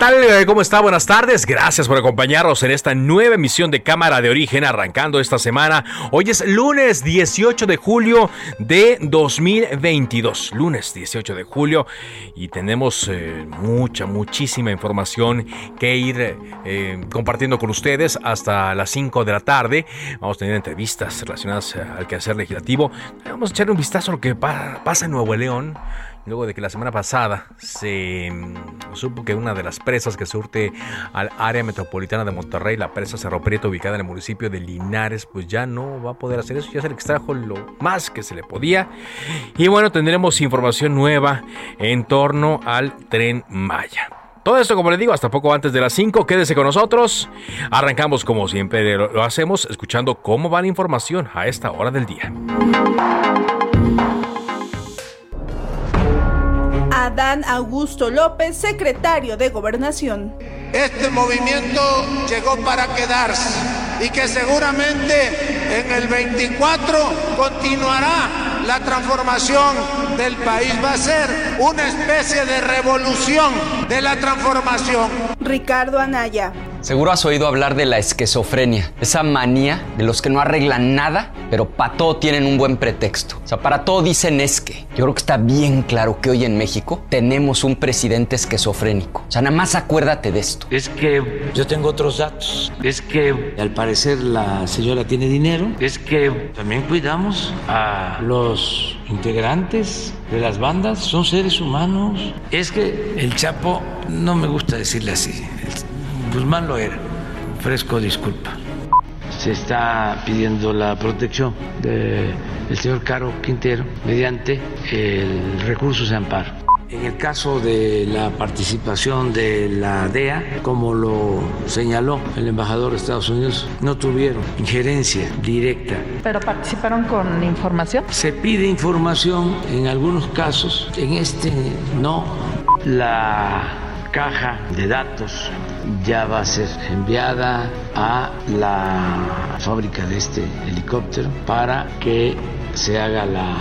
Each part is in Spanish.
Tal? Eh, ¿Cómo está? Buenas tardes. Gracias por acompañarnos en esta nueva emisión de Cámara de Origen arrancando esta semana. Hoy es lunes 18 de julio de 2022. Lunes 18 de julio y tenemos eh, mucha, muchísima información que ir eh, compartiendo con ustedes hasta las 5 de la tarde. Vamos a tener entrevistas relacionadas al quehacer legislativo. Vamos a echarle un vistazo a lo que pasa en Nuevo León luego de que la semana pasada se mm, supo que una de las presas que surte al área metropolitana de Monterrey, la presa Cerro Prieto ubicada en el municipio de Linares, pues ya no va a poder hacer eso, ya se le extrajo lo más que se le podía. Y bueno, tendremos información nueva en torno al tren Maya. Todo esto, como le digo, hasta poco antes de las 5. Quédese con nosotros. Arrancamos como siempre lo hacemos, escuchando cómo va la información a esta hora del día. Adán Augusto López, secretario de Gobernación. Este movimiento llegó para quedarse y que seguramente en el 24 continuará la transformación del país. Va a ser una especie de revolución de la transformación. Ricardo Anaya. Seguro has oído hablar de la esquizofrenia, esa manía de los que no arreglan nada, pero para todo tienen un buen pretexto. O sea, para todo dicen es que. Yo creo que está bien claro que hoy en México tenemos un presidente esquizofrénico. O sea, nada más acuérdate de esto. Es que yo tengo otros datos. Es que al parecer la señora tiene dinero. Es que también cuidamos a los integrantes de las bandas. Son seres humanos. Es que el Chapo, no me gusta decirle así. Guzmán lo era. Fresco disculpa. Se está pidiendo la protección del señor Caro Quintero mediante el recurso de amparo. En el caso de la participación de la DEA, como lo señaló el embajador de Estados Unidos, no tuvieron injerencia directa. ¿Pero participaron con información? Se pide información en algunos casos, en este no. La caja de datos ya va a ser enviada a la fábrica de este helicóptero para que se haga la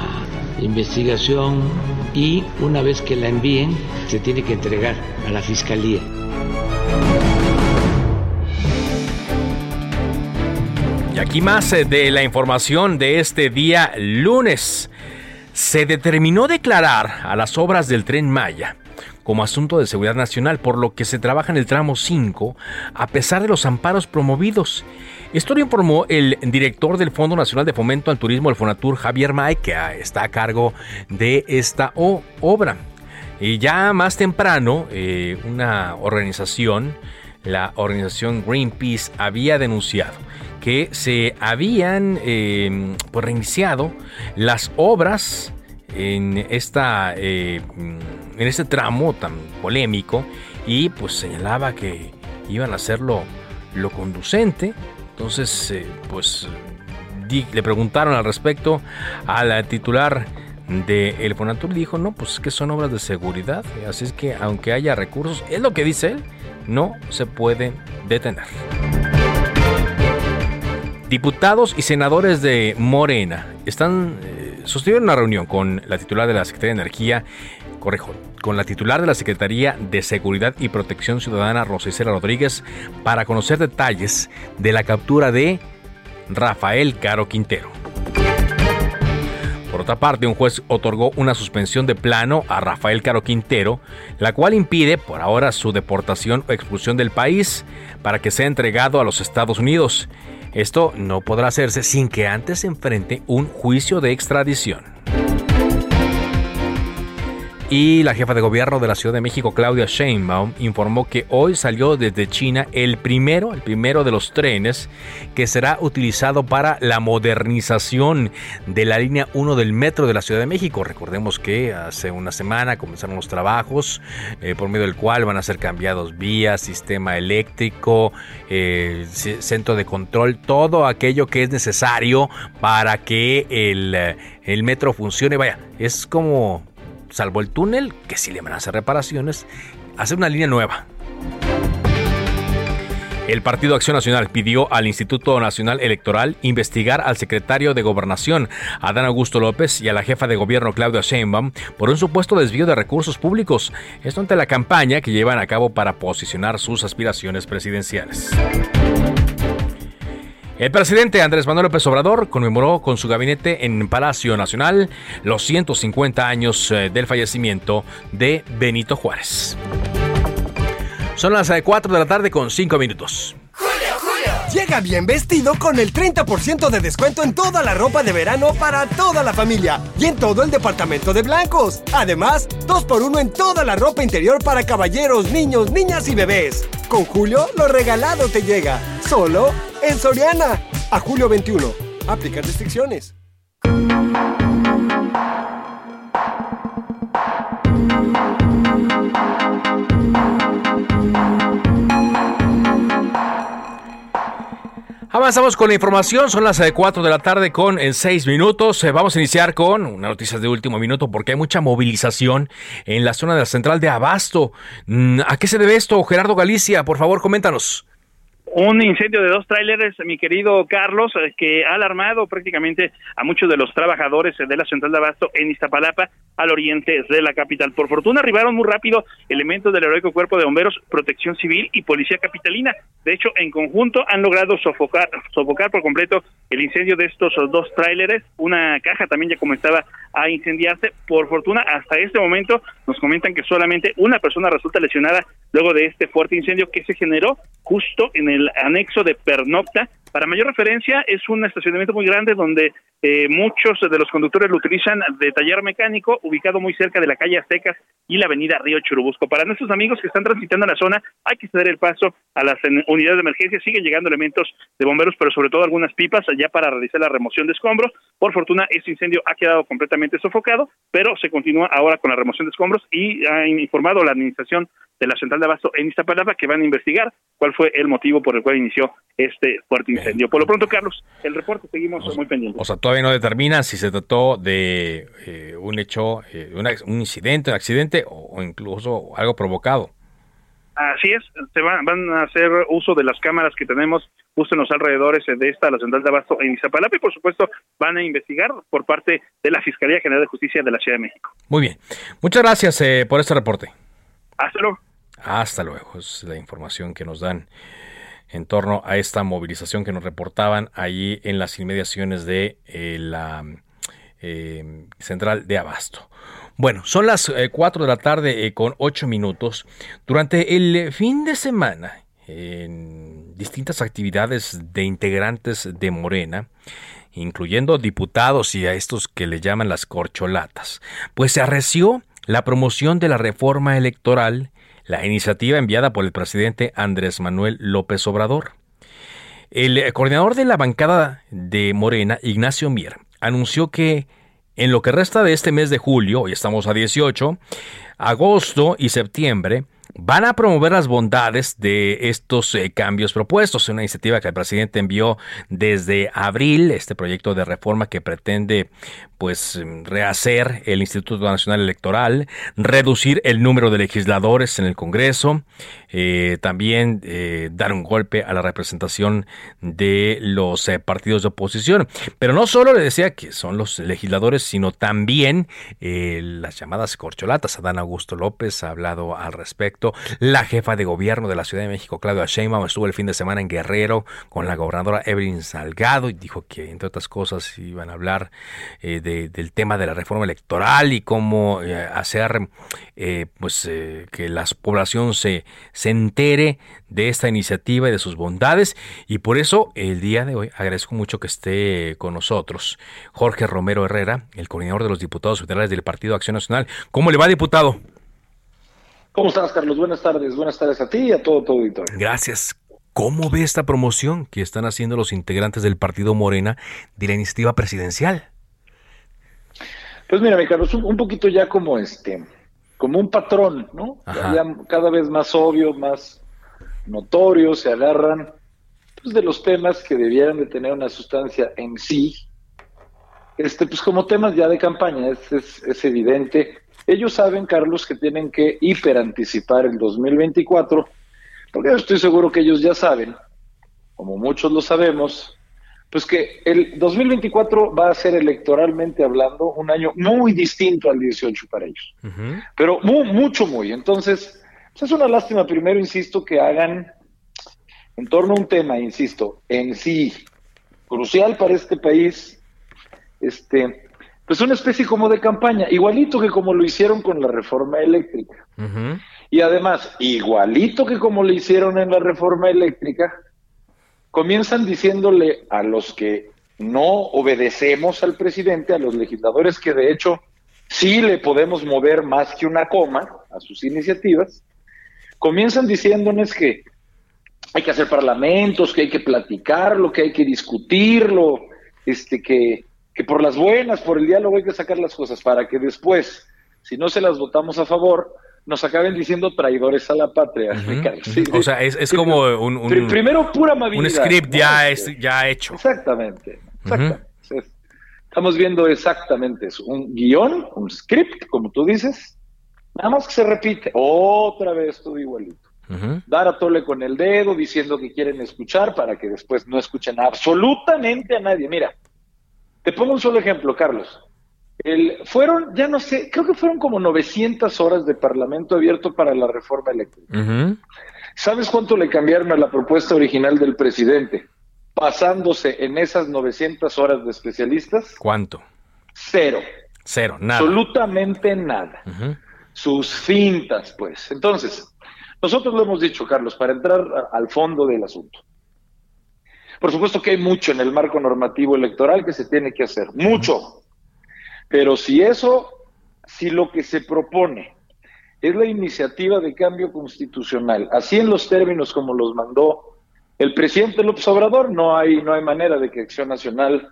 investigación y una vez que la envíen se tiene que entregar a la fiscalía. Y aquí más eh, de la información de este día lunes. Se determinó declarar a las obras del tren Maya como asunto de seguridad nacional, por lo que se trabaja en el tramo 5 a pesar de los amparos promovidos. Esto lo informó el director del Fondo Nacional de Fomento al Turismo, el Fonatur, Javier May, que está a cargo de esta obra. Y ya más temprano, eh, una organización, la organización Greenpeace, había denunciado que se habían eh, pues, reiniciado las obras en, esta, eh, en este tramo tan polémico y pues señalaba que iban a hacerlo lo conducente. Entonces, eh, pues le preguntaron al respecto a la titular de El Fonatur dijo, no, pues que son obras de seguridad, así es que aunque haya recursos, es lo que dice él, no se puede detener. Diputados y senadores de Morena están eh, sostuvieron una reunión con la titular de la Secretaría de Energía correjo, con la titular de la Secretaría de Seguridad y Protección Ciudadana, Rosicela Rodríguez, para conocer detalles de la captura de Rafael Caro Quintero. Por otra parte, un juez otorgó una suspensión de plano a Rafael Caro Quintero, la cual impide por ahora su deportación o expulsión del país para que sea entregado a los Estados Unidos. Esto no podrá hacerse sin que antes se enfrente un juicio de extradición. Y la jefa de gobierno de la Ciudad de México, Claudia Sheinbaum, informó que hoy salió desde China el primero, el primero de los trenes que será utilizado para la modernización de la línea 1 del metro de la Ciudad de México. Recordemos que hace una semana comenzaron los trabajos eh, por medio del cual van a ser cambiados vías, sistema eléctrico, eh, centro de control, todo aquello que es necesario para que el, el metro funcione. Vaya, es como salvo el túnel, que sí le van a hacer reparaciones, hacer una línea nueva. El Partido Acción Nacional pidió al Instituto Nacional Electoral investigar al secretario de Gobernación, Adán Augusto López, y a la jefa de gobierno, Claudia Sheinbaum, por un supuesto desvío de recursos públicos. Esto ante la campaña que llevan a cabo para posicionar sus aspiraciones presidenciales. El presidente Andrés Manuel López Obrador conmemoró con su gabinete en Palacio Nacional los 150 años eh, del fallecimiento de Benito Juárez. Son las 4 eh, de la tarde con 5 minutos. Llega bien vestido con el 30% de descuento en toda la ropa de verano para toda la familia y en todo el departamento de blancos. Además, 2x1 en toda la ropa interior para caballeros, niños, niñas y bebés. Con Julio, lo regalado te llega. Solo en Soriana. A julio 21. Aplica restricciones. Avanzamos con la información, son las 4 eh, de la tarde con en 6 minutos. Eh, vamos a iniciar con una noticia de último minuto porque hay mucha movilización en la zona de la central de Abasto. Mm, ¿A qué se debe esto, Gerardo Galicia? Por favor, coméntanos. Un incendio de dos tráileres, mi querido Carlos, eh, que ha alarmado prácticamente a muchos de los trabajadores de la central de Abasto en Iztapalapa, al oriente de la capital. Por fortuna arribaron muy rápido elementos del heroico cuerpo de bomberos, protección civil y policía capitalina. De hecho, en conjunto han logrado sofocar, sofocar por completo el incendio de estos dos tráileres. Una caja también ya comenzaba a incendiarse. Por fortuna, hasta este momento nos comentan que solamente una persona resulta lesionada luego de este fuerte incendio que se generó justo en el anexo de Pernocta. Para mayor referencia, es un estacionamiento muy grande donde eh, muchos de los conductores lo utilizan de taller mecánico, ubicado muy cerca de la calle Aztecas y la avenida Río Churubusco. Para nuestros amigos que están transitando la zona, hay que ceder el paso a las unidades de emergencia. Siguen llegando elementos de bomberos, pero sobre todo algunas pipas ya para realizar la remoción de escombros. Por fortuna, este incendio ha quedado completamente sofocado, pero se continúa ahora con la remoción de escombros y ha informado la administración de la central de abasto en Iztapalapa que van a investigar cuál fue el motivo por el cual inició este fuerte incendio. Por lo pronto, Carlos, el reporte seguimos muy pendientes. O sea, todavía no determina si se trató de eh, un hecho, eh, un incidente, un accidente o, incluso algo provocado. Así es, se van, van a hacer uso de las cámaras que tenemos justo en los alrededores de esta, la central de Abasto en Iztapalapa y por supuesto van a investigar por parte de la Fiscalía General de Justicia de la Ciudad de México. Muy bien, muchas gracias eh, por este reporte. Hasta luego. Hasta luego, es la información que nos dan en torno a esta movilización que nos reportaban allí en las inmediaciones de eh, la eh, central de Abasto. Bueno, son las 4 eh, de la tarde con 8 minutos. Durante el fin de semana, en distintas actividades de integrantes de Morena, incluyendo diputados y a estos que le llaman las corcholatas, pues se arreció la promoción de la reforma electoral la iniciativa enviada por el presidente Andrés Manuel López Obrador. El coordinador de la bancada de Morena, Ignacio Mier, anunció que en lo que resta de este mes de julio, hoy estamos a 18, agosto y septiembre, van a promover las bondades de estos eh, cambios propuestos. Una iniciativa que el presidente envió desde abril, este proyecto de reforma que pretende pues rehacer el Instituto Nacional Electoral, reducir el número de legisladores en el Congreso, eh, también eh, dar un golpe a la representación de los partidos de oposición. Pero no solo le decía que son los legisladores, sino también las llamadas corcholatas. Adán Augusto López ha hablado al respecto. La jefa de gobierno de la Ciudad de México, Claudia Sheinbaum, estuvo el fin de semana en Guerrero con la gobernadora Evelyn Salgado y dijo que, entre otras cosas, iban a hablar eh, del tema de la reforma electoral y cómo eh, hacer eh, pues que la población se, se entere de esta iniciativa y de sus bondades. Y por eso, el día de hoy, agradezco mucho que esté con nosotros Jorge Romero Herrera, el coordinador de los diputados federales del Partido Acción Nacional. ¿Cómo le va, diputado? ¿Cómo estás, Carlos? Buenas tardes. Buenas tardes a ti y a todo tu auditorio. Gracias. ¿Cómo ve esta promoción que están haciendo los integrantes del Partido Morena de la iniciativa presidencial? Pues mira, mi Carlos, un, poquito ya como este, como un patrón, ¿no? cada vez más obvio, más notorio, se agarran pues, de los temas que debieran de tener una sustancia en sí, este, pues como temas ya de campaña, es, es, es evidente. Ellos saben, Carlos, que tienen que hiperanticipar el 2024, porque yo estoy seguro que ellos ya saben, como muchos lo sabemos, pues que el 2024 va a ser electoralmente hablando un año muy distinto al 18 para ellos, pero muy, mucho, muy. Entonces, pues es una lástima, primero, insisto, que hagan en torno a un tema, insisto, en sí crucial para este país, este, pues una especie como de campaña, igualito que como lo hicieron con la reforma eléctrica. Y además, igualito que como lo hicieron en la reforma eléctrica, comienzan diciéndole a los que no obedecemos al presidente, a los legisladores que de hecho sí le podemos mover más que una coma a sus iniciativas, comienzan diciéndoles que hay que hacer parlamentos, que hay que platicarlo, que hay que discutirlo, este que que por las buenas, por el diálogo hay que sacar las cosas para que después, si no se las votamos a favor, nos acaben diciendo traidores a la patria. o sea, es, como un, Primero, pura amabilidad. Un script ya, es, ya hecho. Exactamente. Estamos viendo exactamente eso. Un guion, un script, como tú dices, nada más que se repite otra vez todo igualito. Dar a tole con el dedo diciendo que quieren escuchar para que después no escuchen absolutamente a nadie. Mira, te pongo un solo ejemplo, Carlos. El, fueron, ya no sé, creo que fueron como 900 horas de Parlamento abierto para la reforma eléctrica. ¿Sabes cuánto le cambiaron a la propuesta original del presidente? Pasándose en esas 900 horas de especialistas. ¿Cuánto? Cero. Cero, nada. Absolutamente nada. Sus fintas, pues. Entonces, nosotros lo hemos dicho, Carlos, para entrar al fondo del asunto. Por supuesto que hay mucho en el marco normativo electoral que se tiene que hacer, mucho. Pero si eso, si lo que se propone es la iniciativa de cambio constitucional, así en los términos como los mandó el presidente López Obrador, no hay, no hay manera de que Acción Nacional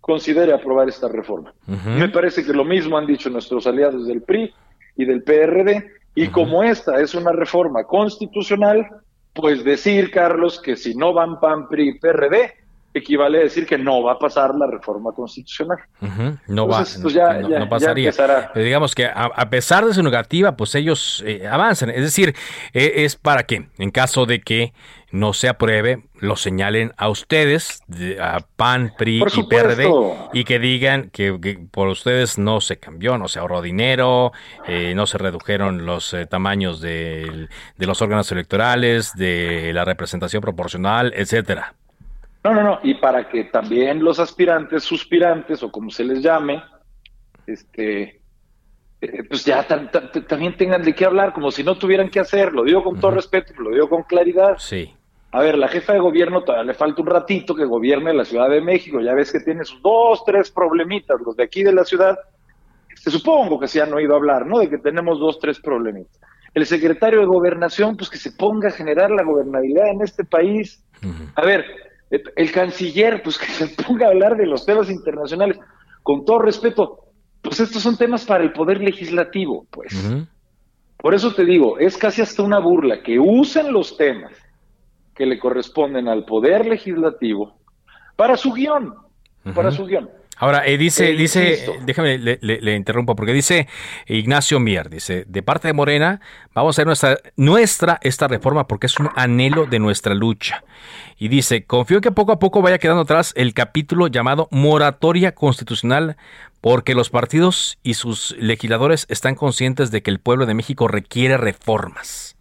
considere aprobar esta reforma. Me parece que lo mismo han dicho nuestros aliados del PRI y del PRD, y como esta es una reforma constitucional, pues decir, Carlos, que si no van PAN, PRI, PRD, equivale a decir que no va a pasar la reforma constitucional. No va, pues no, pasaría. Pero digamos que a, pesar de su negativa, pues ellos eh, avanzan. Es decir, eh, es para que, en caso de que no se apruebe, lo señalen a ustedes, a PAN, PRI y PRD, y que digan que, por ustedes no se cambió, no se ahorró dinero, eh, no se redujeron los tamaños de, de los órganos electorales, de la representación proporcional, etcétera. No, no, no. Y para que también los aspirantes, suspirantes o como se les llame, este, eh, pues ya también tengan de qué hablar, como si no tuvieran que hacer. Lo digo con todo respeto, lo digo con claridad. Sí. A ver, la jefa de gobierno todavía le falta un ratito que gobierne la Ciudad de México. Ya ves que tiene sus dos, tres problemitas, los de aquí de la ciudad. Se supongo que se han oído hablar, ¿no? De que tenemos dos, tres problemitas. El secretario de Gobernación, pues que se ponga a generar la gobernabilidad en este país. A ver, el canciller, pues que se ponga a hablar de los temas internacionales. Con todo respeto, pues estos son temas para el poder legislativo, pues. Por eso te digo, es casi hasta una burla que usen los temas que le corresponden al Poder Legislativo para su guion, para su guion. Ahora, eh, dice, eh, dice, déjame, le, interrumpo, porque dice Ignacio Mier, dice, de parte de Morena, vamos a hacer nuestra, nuestra esta reforma porque es un anhelo de nuestra lucha. Y dice, confío que poco a poco vaya quedando atrás el capítulo llamado moratoria constitucional, porque los partidos y sus legisladores están conscientes de que el pueblo de México requiere reformas.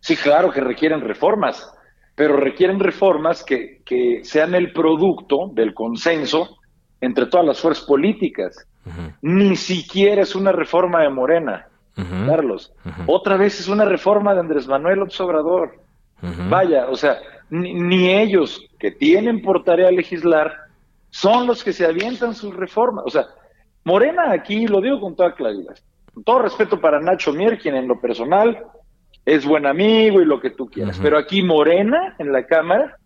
Sí, claro que requieren reformas pero requieren reformas que, sean el producto del consenso entre todas las fuerzas políticas. Ni siquiera es una reforma de Morena, Carlos. Otra vez es una reforma de Andrés Manuel Obrador. Vaya, o sea, ni, ellos que tienen por tarea legislar son los que se avientan sus reformas. O sea, Morena aquí, lo digo con toda claridad, con todo respeto para Nacho Mier, quien en lo personal es buen amigo y lo que tú quieras. Pero aquí Morena, en la Cámara,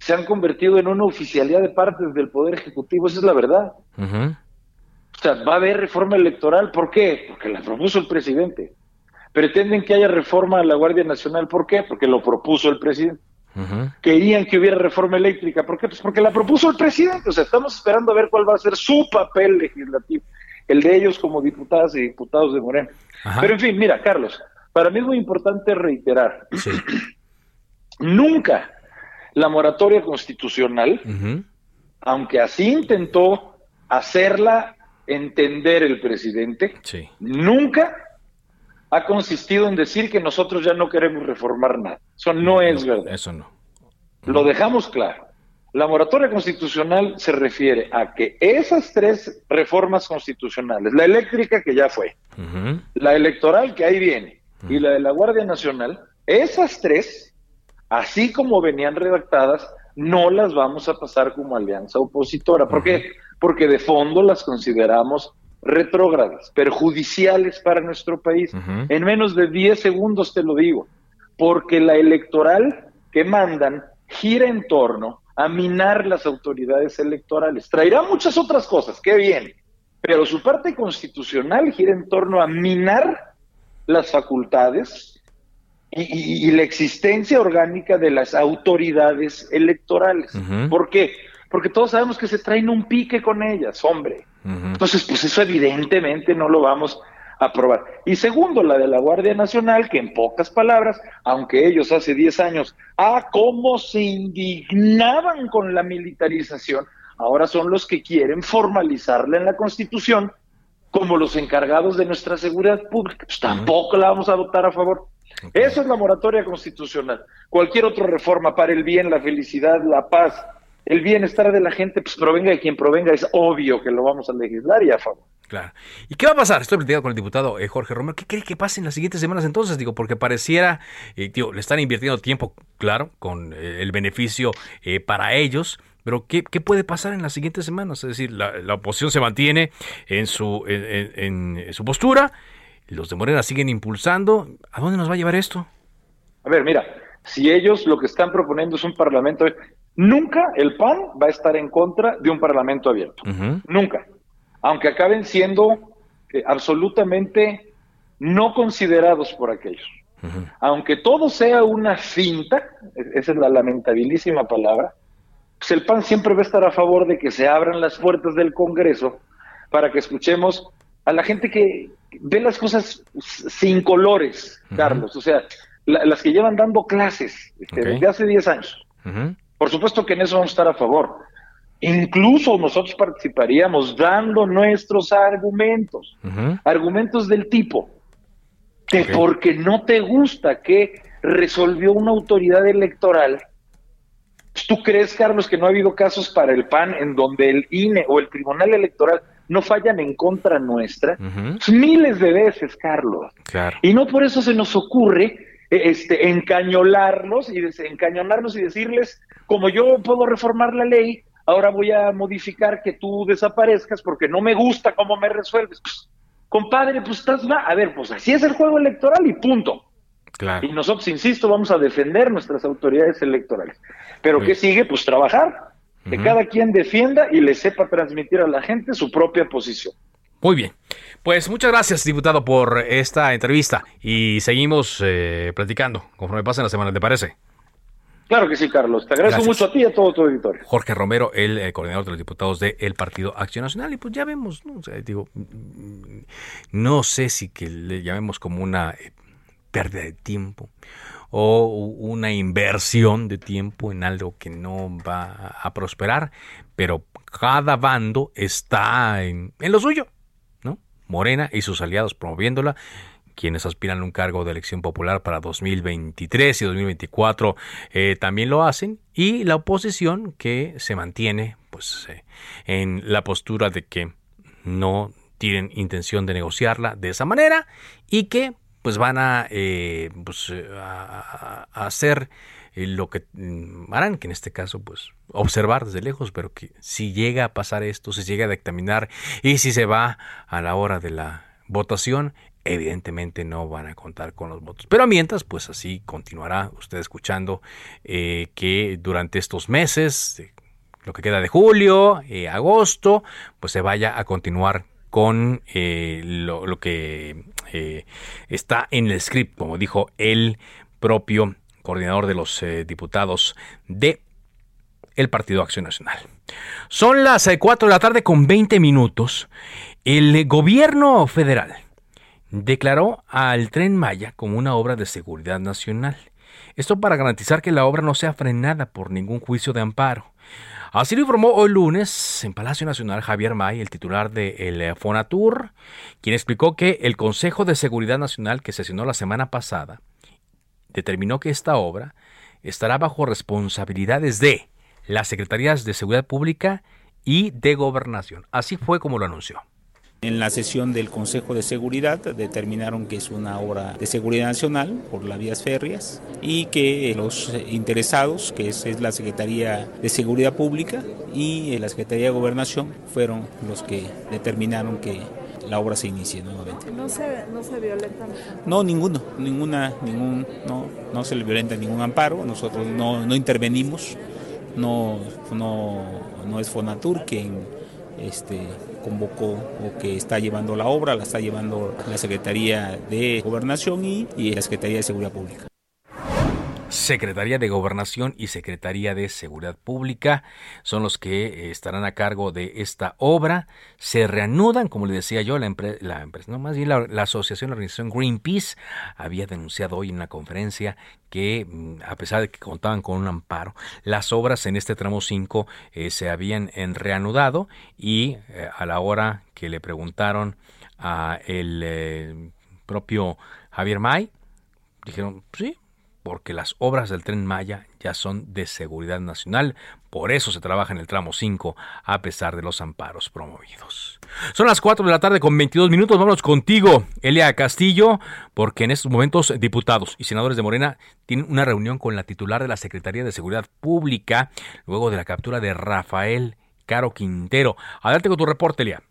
se han convertido en una oficialidad de partes del Poder Ejecutivo, esa es la verdad. O sea, va a haber reforma electoral, ¿por qué? Porque la propuso el presidente. Pretenden que haya reforma a la Guardia Nacional, ¿por qué? Porque lo propuso el presidente. Querían que hubiera reforma eléctrica, ¿por qué? Pues porque la propuso el presidente. O sea, estamos esperando a ver cuál va a ser su papel legislativo, el de ellos como diputadas y diputados de Morena. Pero en fin, mira, Carlos, para mí es muy importante reiterar, nunca la moratoria constitucional, aunque así intentó hacerla entender el presidente, nunca ha consistido en decir que nosotros ya no queremos reformar nada. Eso no, es verdad. Eso no. Lo dejamos claro. La moratoria constitucional se refiere a que esas tres reformas constitucionales, la eléctrica que ya fue, la electoral que ahí viene y la de la Guardia Nacional, esas tres, así como venían redactadas, no las vamos a pasar como alianza opositora. ¿Por qué? Porque de fondo las consideramos retrógradas, perjudiciales para nuestro país. En menos de 10 segundos te lo digo, porque la electoral que mandan gira en torno a minar las autoridades electorales. Traerá muchas otras cosas, qué bien, pero su parte constitucional gira en torno a minar las facultades y, la existencia orgánica de las autoridades electorales. ¿Por qué? Porque todos sabemos que se traen un pique con ellas, hombre. Entonces, pues eso evidentemente no lo vamos a aprobar. Y segundo, la de la Guardia Nacional, que en pocas palabras, aunque ellos hace 10 años, ah, cómo se indignaban con la militarización, ahora son los que quieren formalizarla en la Constitución como los encargados de nuestra seguridad pública. Pues tampoco la vamos a votar a favor. Eso es la moratoria constitucional. Cualquier otra reforma para el bien, la felicidad, la paz, el bienestar de la gente, pues provenga de quien provenga, es obvio que lo vamos a legislar y a favor. Claro. ¿Y qué va a pasar? Estoy platicando con el diputado eh, Jorge Romero. ¿Qué cree que pase en las siguientes semanas entonces? Digo, porque pareciera, eh, tío, le están invirtiendo tiempo, claro, con eh, el beneficio para ellos, pero ¿qué, puede pasar en las siguientes semanas? Es decir, la, oposición se mantiene en su, en, su postura, los de Morena siguen impulsando. ¿A dónde nos va a llevar esto? A ver, mira, si ellos lo que están proponiendo es un parlamento, nunca el PAN va a estar en contra de un parlamento abierto. Nunca. Aunque acaben siendo eh, absolutamente no considerados por aquellos. Aunque todo sea una finta, e-, esa es la lamentabilísima palabra, pues el PAN siempre va a estar a favor de que se abran las puertas del Congreso para que escuchemos a la gente que ve las cosas sin colores, Carlos, o sea, las que llevan dando clases este, desde hace 10 años. Por supuesto que en eso vamos a estar a favor. Incluso nosotros participaríamos dando nuestros argumentos, argumentos del tipo que porque no te gusta que resolvió una autoridad electoral ¿Tú crees, Carlos, que no ha habido casos para el PAN en donde el INE o el Tribunal Electoral no fallan en contra nuestra? Miles de veces, Carlos. Y no por eso se nos ocurre e, este, encañolarlos y encañonarlos y decirles, como yo puedo reformar la ley, ahora voy a modificar que tú desaparezcas porque no me gusta cómo me resuelves. Pues, compadre, pues estás mal. A ver, pues así es el juego electoral y punto. Y nosotros, insisto, vamos a defender nuestras autoridades electorales. Pero ¿qué sigue? Pues trabajar. Que cada quien defienda y le sepa transmitir a la gente su propia posición. Muy bien. Pues muchas gracias, diputado, por esta entrevista y seguimos eh, platicando conforme pasen las semanas, ¿te parece? Claro que sí, Carlos. Te agradezco mucho a ti y a todo tu auditorio. Jorge Romero, el eh, coordinador de los diputados del Partido Acción Nacional. Y pues ya vemos, ¿no? digo, no sé si que le llamemos como una eh, pérdida de tiempo o una inversión de tiempo en algo que no va a prosperar, pero cada bando está en, lo suyo, ¿no? Morena y sus aliados promoviéndola quienes aspiran a un cargo de elección popular para 2023 y 2024 eh, también lo hacen y la oposición que se mantiene pues eh, en la postura de que no tienen intención de negociarla de esa manera y que pues van a, eh, pues, a, hacer lo que mm, harán, que en este caso, pues, observar desde lejos, pero que si llega a pasar esto, si llega a dictaminar y si se va a la hora de la votación, evidentemente no van a contar con los votos. Pero mientras, pues así continuará usted escuchando eh, que durante estos meses, lo que queda de julio, eh, agosto, pues se vaya a continuar con eh, lo, que está en el script, como dijo el propio coordinador de los diputados de el Partido Acción Nacional. Son las 4 de la tarde con 20 minutos. El gobierno federal declaró al tren Maya como una obra de seguridad nacional. Esto para garantizar que la obra no sea frenada por ningún juicio de amparo. Así lo informó hoy lunes en Palacio Nacional Javier May, el titular de el Fonatur, quien explicó que el Consejo de Seguridad Nacional que sesionó la semana pasada determinó que esta obra estará bajo responsabilidades de las Secretarías de Seguridad Pública y de Gobernación. Así fue como lo anunció. En la sesión del Consejo de Seguridad determinaron que es una obra de seguridad nacional por las vías férreas y que los interesados, que es, la Secretaría de Seguridad Pública y la Secretaría de Gobernación, fueron los que determinaron que la obra se inicie nuevamente. ¿No se, no se violenta? No, ninguno, ninguna, ningún, no, no se le violenta ningún amparo, nosotros no, no intervenimos, no, no, no es Fonatur quien este, convocó o que está llevando la obra, la está llevando la Secretaría de Gobernación y, y la Secretaría de Seguridad Pública. Secretaría de Gobernación y Secretaría de Seguridad Pública son los que eh, estarán a cargo de esta obra. Se reanudan, como le decía yo, la, empresa, no más bien la, asociación, la organización Greenpeace había denunciado hoy en una conferencia que mm, a pesar de que contaban con un amparo, las obras en este tramo 5 eh, se habían reanudado y eh, a la hora que le preguntaron a el propio Javier May, dijeron, sí, porque las obras del tren Maya ya son de seguridad nacional, por eso se trabaja en el tramo 5 a pesar de los amparos promovidos. Son las 4 de la tarde con 22 minutos, vamos contigo, Elia Castillo, porque en estos momentos diputados y senadores de Morena tienen una reunión con la titular de la Secretaría de Seguridad Pública luego de la captura de Rafael Caro Quintero. Adelante con tu reporte, Elia.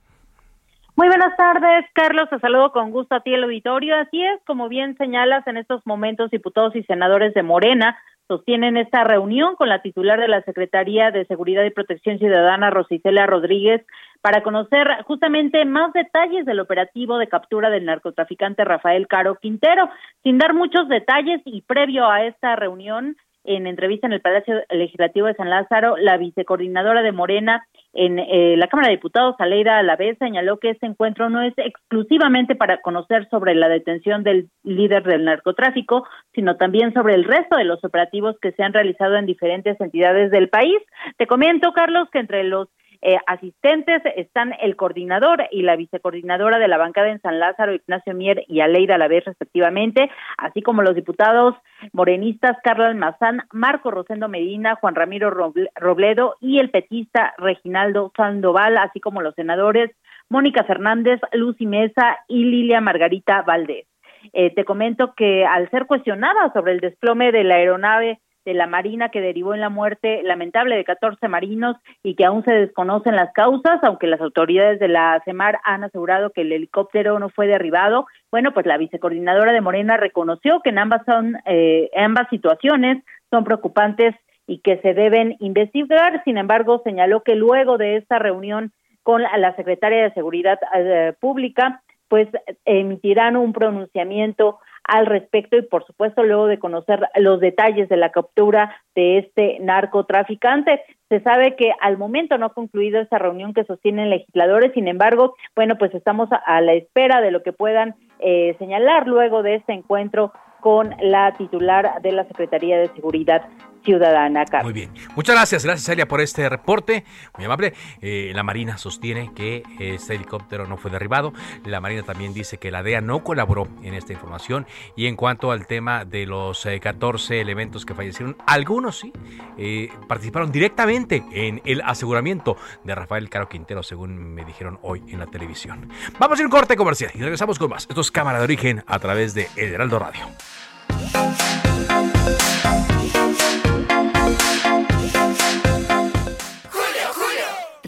Muy buenas tardes, Carlos. Te saludo con gusto a ti el auditorio. Así es, como bien señalas, en estos momentos diputados y senadores de Morena sostienen esta reunión con la titular de la Secretaría de Seguridad y Protección Ciudadana, Rosicela Rodríguez, para conocer justamente más detalles del operativo de captura del narcotraficante Rafael Caro Quintero. Sin dar muchos detalles y previo a esta reunión, en entrevista en el Palacio Legislativo de San Lázaro, la vicecoordinadora de Morena en eh, la Cámara de Diputados, Aleida Alavés, señaló que este encuentro no es exclusivamente para conocer sobre la detención del líder del narcotráfico, sino también sobre el resto de los operativos que se han realizado en diferentes entidades del país. Te comento, Carlos, que entre los eh, asistentes están el coordinador y la vicecoordinadora de la bancada en San Lázaro, Ignacio Mier y Aleida Alavés, respectivamente, así como los diputados morenistas Carlos Almazán, Marco Rosendo Medina, Juan Ramiro Robledo y el petista Reginaldo Sandoval, así como los senadores Mónica Fernández, Lucy Mesa y Lilia Margarita Valdés. Eh, te comento que al ser cuestionada sobre el desplome de la aeronave de la Marina que derivó en la muerte lamentable de 14 marinos y que aún se desconocen las causas, aunque las autoridades de la CEMAR han asegurado que el helicóptero no fue derribado. Bueno, pues la vicecoordinadora de Morena reconoció que en ambas son eh, ambas situaciones son preocupantes y que se deben investigar. Sin embargo, señaló que luego de esta reunión con la secretaria de Seguridad eh, Pública, pues emitirán un pronunciamiento al respecto y por supuesto luego de conocer los detalles de la captura de este narcotraficante. Se sabe que al momento no ha concluido esa reunión que sostienen legisladores, sin embargo, bueno, pues estamos a, la espera de lo que puedan eh, señalar luego de este encuentro con la titular de la Secretaría de Seguridad ciudadana. Muy bien. Muchas gracias, gracias Celia por este reporte. Muy amable. Eh, la Marina sostiene que este helicóptero no fue derribado. La Marina también dice que la DEA no colaboró en esta información. Y en cuanto al tema de los 14 eh, elementos que fallecieron, algunos sí eh, participaron directamente en el aseguramiento de Rafael Caro Quintero, según me dijeron hoy en la televisión. Vamos a un corte comercial y regresamos con más. Esto es Cámara de Origen a través de El Heraldo Radio.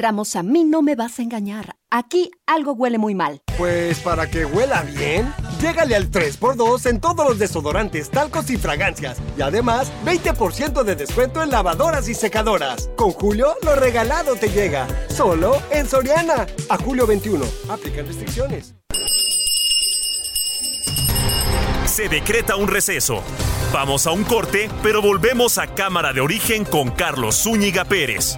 Ramos, a mí no me vas a engañar. Aquí algo huele muy mal. Pues para que huela bien, llégale al 3x2 en todos los desodorantes, talcos y fragancias. Y además, 20% de descuento en lavadoras y secadoras. Con Julio, lo regalado te llega. Solo en Soriana. A julio 21. Aplican restricciones. Se decreta un receso. Vamos a un corte, pero volvemos a Cámara de Origen con Carlos Zúñiga Pérez.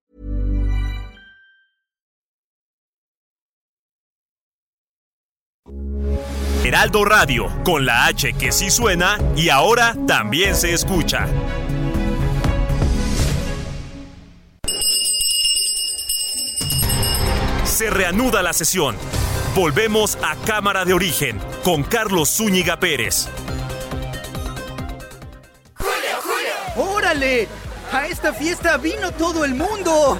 Heraldo Radio, con la H que sí suena y ahora también se escucha. Se reanuda la sesión. Volvemos a Cámara de Origen con Carlos Zúñiga Pérez. ¡Julio, Julio! ¡Órale! A esta fiesta vino todo el mundo.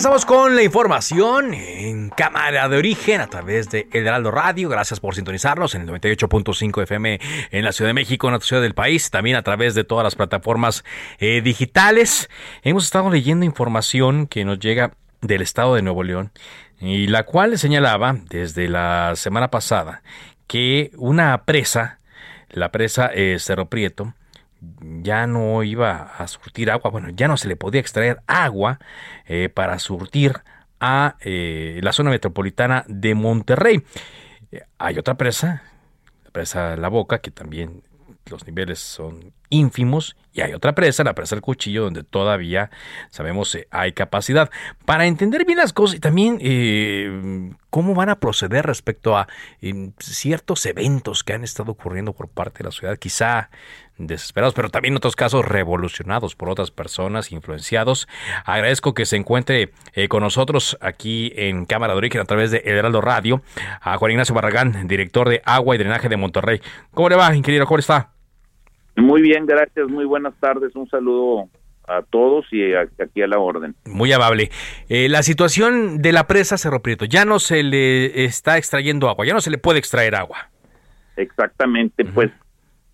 Avanzamos con la información en cámara de origen a través de El Radio. Gracias por sintonizarnos en el 98.5 FM en la Ciudad de México, en la ciudad del país, también a través de todas las plataformas eh, digitales. Hemos estado leyendo información que nos llega del estado de Nuevo León y la cual señalaba desde la semana pasada que una presa, la presa eh, Cerro Prieto, ya no iba a surtir agua, bueno, ya no se le podía extraer agua eh, para surtir a eh, la zona metropolitana de Monterrey. hay otra presa, la presa La Boca, que también los niveles son ínfimos y hay otra presa, la presa del cuchillo, donde todavía sabemos eh, hay capacidad. Para entender bien las cosas y también eh, cómo van a proceder respecto a em, ciertos eventos que han estado ocurriendo por parte de la ciudad, quizá desesperados, pero también en otros casos revolucionados por otras personas, influenciados. Agradezco que se encuentre eh, con nosotros aquí en Cámara de Origen a través de Heraldo Radio a Juan Ignacio Barragán, director de Agua y Drenaje de Monterrey. ¿Cómo le va, ingeniero? ¿Cómo está? Muy bien, gracias. Muy buenas tardes. Un saludo a todos y aquí a la orden. Muy amable. Eh, la situación de la presa Cerro Prieto, ya no se le está extrayendo agua, ya no se le puede extraer agua. Exactamente, pues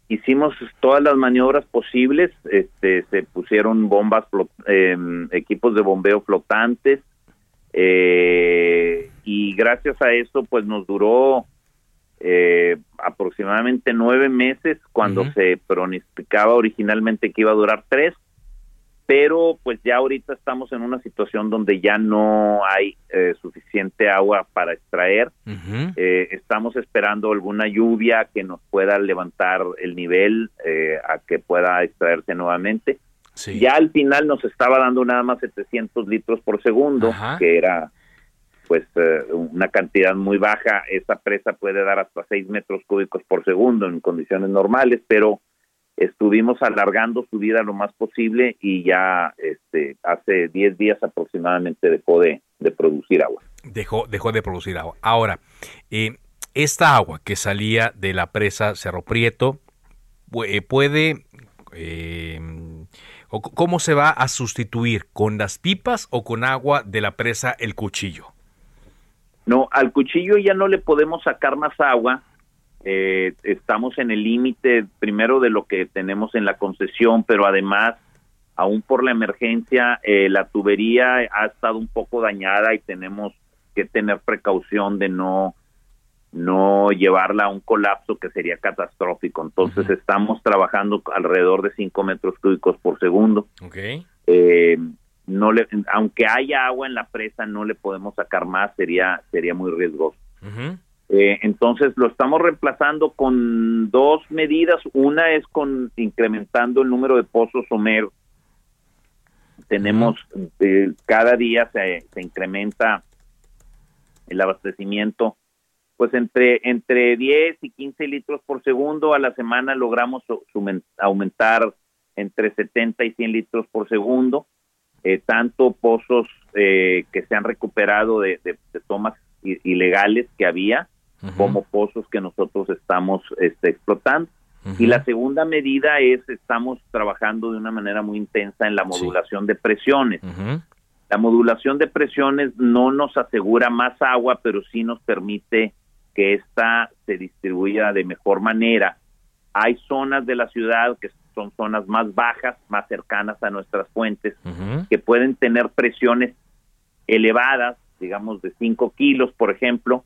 hicimos todas las maniobras posibles, este, se pusieron bombas, em, equipos de bombeo flotantes, eh, y gracias a eso, pues nos duró eh, aproximadamente nueve meses cuando se pronosticaba originalmente que iba a durar tres, pero pues ya ahorita estamos en una situación donde ya no hay eh, suficiente agua para extraer. Eh, estamos esperando alguna lluvia que nos pueda levantar el nivel eh, a que pueda extraerse nuevamente. Ya al final nos estaba dando nada más 700 litros por segundo, que era pues una cantidad muy baja. Esta presa puede dar hasta 6 metros cúbicos por segundo en condiciones normales, pero estuvimos alargando su vida lo más posible y ya este, hace 10 días aproximadamente dejó de, producir agua. Dejó, dejó de producir agua. Ahora, eh, esta agua que salía de la presa Cerro Prieto eh, puede... Eh, ¿Cómo se va a sustituir? ¿Con las pipas o con agua de la presa El Cuchillo? No, al cuchillo ya no le podemos sacar más agua eh, estamos en el límite primero de lo que tenemos en la concesión, pero además, aún por la emergencia, eh, la tubería ha estado un poco dañada y tenemos que tener precaución de no no llevarla a un colapso que sería catastrófico. Entonces estamos trabajando alrededor de 5 metros cúbicos por segundo. Eh, no le, aunque haya agua en la presa, no le podemos sacar más, sería sería muy riesgoso. Eh, entonces lo estamos reemplazando con dos medidas. Una es con incrementando el número de pozos someros. Tenemos eh, cada día se, se, incrementa el abastecimiento, pues entre entre 10 y 15 litros por segundo a la semana logramos aumentar entre 70 y 100 litros por segundo. Eh, tanto pozos que se han recuperado de, de tomas ilegales que había, como pozos que nosotros estamos este, explotando. Y la segunda medida es, estamos trabajando de una manera muy intensa en la modulación de presiones. La modulación de presiones no nos asegura más agua, pero sí nos permite que ésta se distribuya de mejor manera. Hay zonas de la ciudad que son zonas más bajas, más cercanas a nuestras fuentes, que pueden tener presiones elevadas digamos, de 5 kilos, por ejemplo,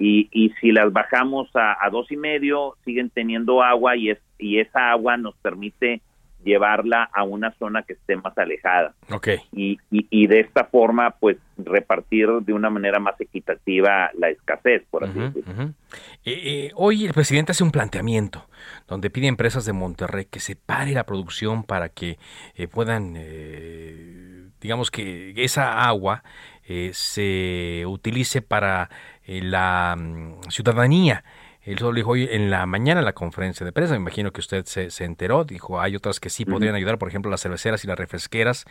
y, y si las bajamos a, a dos y medio, siguen teniendo agua y, es, y esa agua nos permite llevarla a una zona que esté más alejada. Okay. Y, y, de esta forma, pues, repartir de una manera más equitativa la escasez, por así decirlo. Eh, hoy el presidente hace un planteamiento donde pide a empresas de Monterrey que se pare la producción para que eh, puedan, eh, digamos que esa agua eh, se utilice para eh, la mm, ciudadanía. Él solo dijo hoy en la mañana en la conferencia de prensa, me imagino que usted se, se enteró, dijo, hay otras que sí podrían ayudar, por ejemplo las cerveceras y las refresqueras,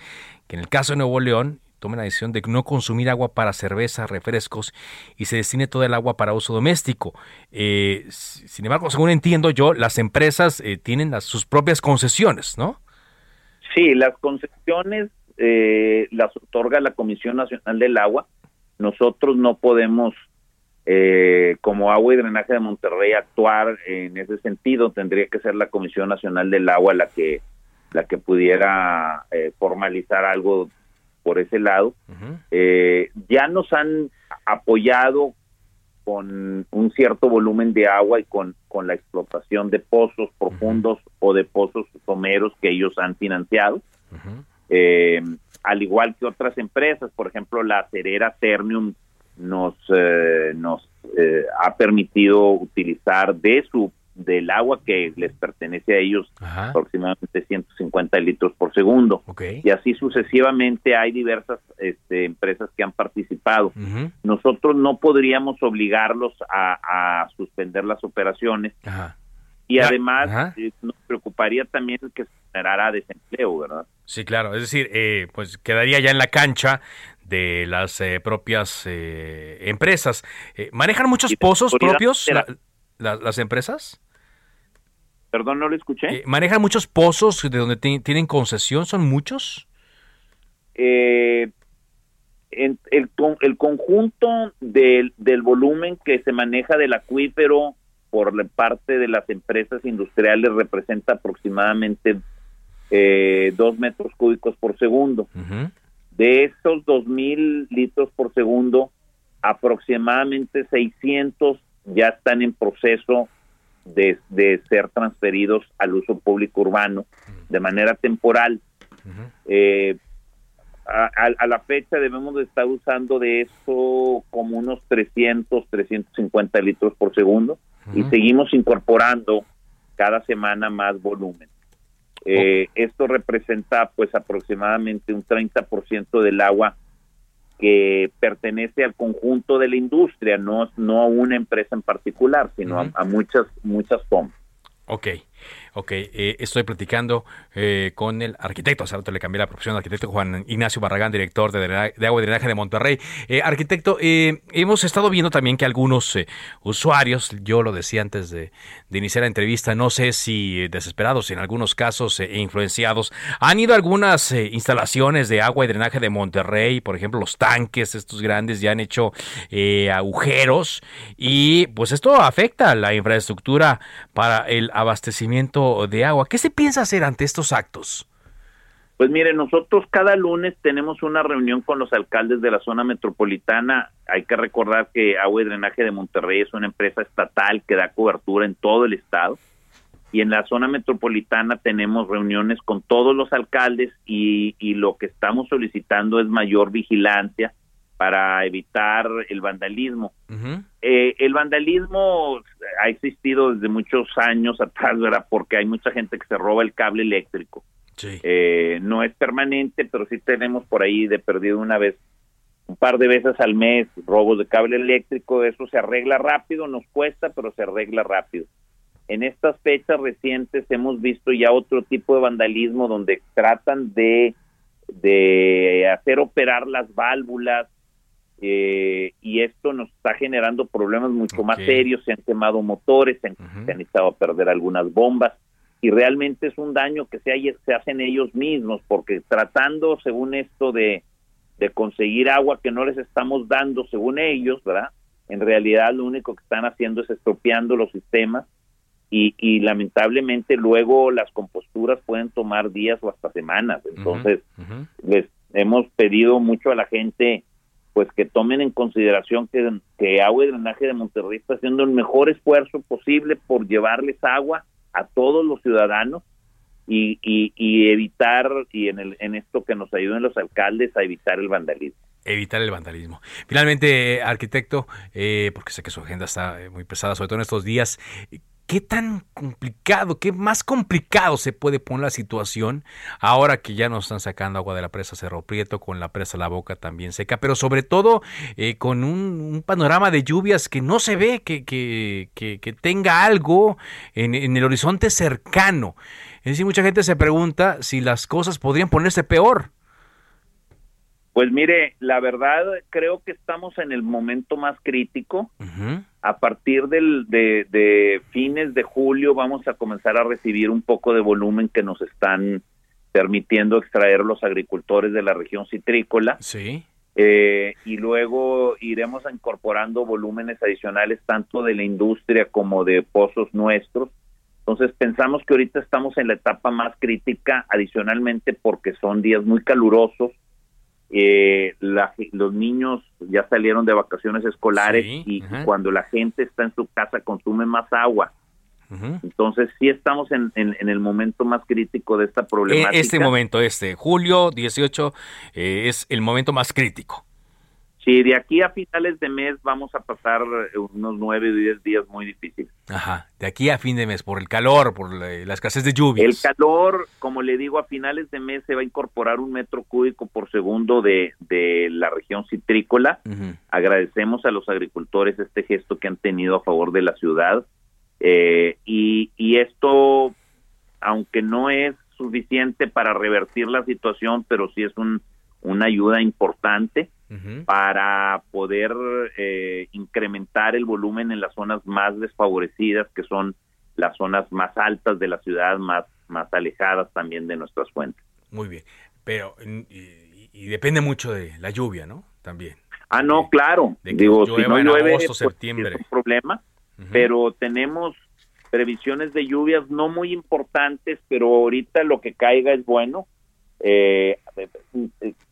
que en el caso de Nuevo León tomen la decisión de no consumir agua para cerveza, refrescos y se destine todo el agua para uso doméstico. Eh, sin embargo, según entiendo yo, las empresas tienen sus propias concesiones, ¿no? Sí, las concesiones eh, las otorga la Comisión Nacional del Agua. Nosotros no podemos, eh, como Agua y Drenaje de Monterrey, actuar en ese sentido. Tendría que ser la Comisión Nacional del Agua la que la que pudiera eh, formalizar algo por ese lado. Eh, ya nos han apoyado con un cierto volumen de agua y con, con la explotación de pozos profundos o de pozos someros que ellos han financiado. Eh, al igual que otras empresas, por ejemplo, la acerera Ternium nos, eh, nos eh, ha permitido utilizar de su del agua que les pertenece a ellos aproximadamente 150 litros por segundo. Y así sucesivamente hay diversas este, empresas que han participado. Nosotros no podríamos obligarlos a, suspender las operaciones. Y además nos preocuparía también que se generara desempleo verdad Sí, claro. Es decir, eh, pues quedaría ya en la cancha de las eh, propias eh, empresas. ¿Manejan muchos pozos propios las empresas? Perdón, no lo escuché. ¿Manejan muchos pozos de donde tienen concesión? ¿Son muchos? En el, el, conjunto del, del volumen que se maneja del acuífero por parte de las empresas industriales representa aproximadamente eh, dos metros cúbicos por segundo. De estos dos mil litros por segundo, aproximadamente 600 ya están en proceso de, de ser transferidos al uso público urbano de manera temporal. Eh, a, a, la fecha debemos de estar usando de eso como unos 300, 350 litros por segundo y seguimos incorporando cada semana más volumen. Eh, Esto representa pues aproximadamente un 30% del agua que pertenece al conjunto de la industria, no, no a una empresa en particular, sino a, a, muchas, muchas tomas. Ok. Ok, eh, estoy platicando eh, con el arquitecto, hace rato le cambié la profesión al arquitecto Juan Ignacio Barragán, director de, Agua y Drenaje de Monterrey. Eh, arquitecto, hemos estado viendo también que algunos usuarios, yo lo decía antes de, iniciar la entrevista, no sé si desesperados, en algunos casos influenciados, han ido a algunas instalaciones de agua y drenaje de Monterrey, por ejemplo, los tanques, estos grandes, ya han hecho agujeros y pues esto afecta la infraestructura para el abastecimiento de agua. ¿Qué se piensa hacer ante estos actos? Pues mire, nosotros cada lunes tenemos una reunión con los alcaldes de la zona metropolitana. Hay que recordar que Agua y Drenaje de Monterrey es una empresa estatal que da cobertura en todo el estado. Y en la zona metropolitana tenemos reuniones con todos los alcaldes y, lo que estamos solicitando es mayor vigilancia para evitar el vandalismo. eh, el vandalismo ha existido desde muchos años atrás, ¿verdad? Porque hay mucha gente que se roba el cable eléctrico. Sí. Eh, no es permanente, pero sí tenemos por ahí de perdido una vez, un par de veces al mes, robos de cable eléctrico. Eso se arregla rápido, nos cuesta, pero se arregla rápido. En estas fechas recientes hemos visto ya otro tipo de vandalismo donde tratan de, de hacer operar las válvulas, eh, y esto nos está generando problemas mucho más serios, se han quemado motores, se han, se han estado a perder algunas bombas y realmente es un daño que se, hay, se hacen ellos mismos porque tratando según esto de, de conseguir agua que no les estamos dando según ellos, ¿verdad? En realidad lo único que están haciendo es estropeando los sistemas y, y lamentablemente luego las composturas pueden tomar días o hasta semanas. Entonces, les hemos pedido mucho a la gente pues que tomen en consideración que, que Agua y Drenaje de Monterrey está haciendo el mejor esfuerzo posible por llevarles agua a todos los ciudadanos y, y, y evitar, y en, el, en esto que nos ayuden los alcaldes a evitar el vandalismo evitar el vandalismo. Finalmente, arquitecto, eh, porque sé que su agenda está muy pesada, sobre todo en estos días, ¿Qué tan complicado, qué más complicado se puede poner la situación ahora que ya nos están sacando agua de la presa Cerro Prieto, con la presa La Boca también seca, pero sobre todo eh, con un, panorama de lluvias que no se ve que, que, que, tenga algo en, en, el horizonte cercano? Es decir, mucha gente se pregunta si las cosas podrían ponerse peor. Pues mire, la verdad creo que estamos en el momento más crítico. A partir del, de, fines de julio vamos a comenzar a recibir un poco de volumen que nos están permitiendo extraer los agricultores de la región citrícola. Sí. Eh, y luego iremos incorporando volúmenes adicionales tanto de la industria como de pozos nuestros. Entonces pensamos que ahorita estamos en la etapa más crítica, adicionalmente porque son días muy calurosos eh, los niños ya salieron de vacaciones escolares y cuando la gente está en su casa consume más agua. Entonces sí estamos en, en, el momento más crítico de esta e, problemática. Este momento, este, julio 18, eh, es el momento más crítico. Sí, de aquí a finales de mes vamos a pasar eh, unos nueve o diez días muy difíciles. Ajá, de aquí a fin de mes, por el calor, por la, escasez de lluvias. El calor, como le digo, a finales de mes se va a incorporar un metro cúbico por segundo de, de la región citrícola. Agradecemos a los agricultores este gesto que han tenido a favor de la ciudad. Eh, y, y esto, aunque no es suficiente para revertir la situación, pero sí es un, una ayuda importante para poder eh, incrementar el volumen en las zonas más desfavorecidas, que son las zonas más altas de la ciudad, más, más alejadas también de nuestras fuentes. Muy bien, pero y, depende mucho de la lluvia, ¿no? También. Ah, no, claro. Digo, si no llueve, agosto, pues, septiembre. es un problema, pero tenemos previsiones de lluvias no muy importantes, pero ahorita lo que caiga es bueno. Eh,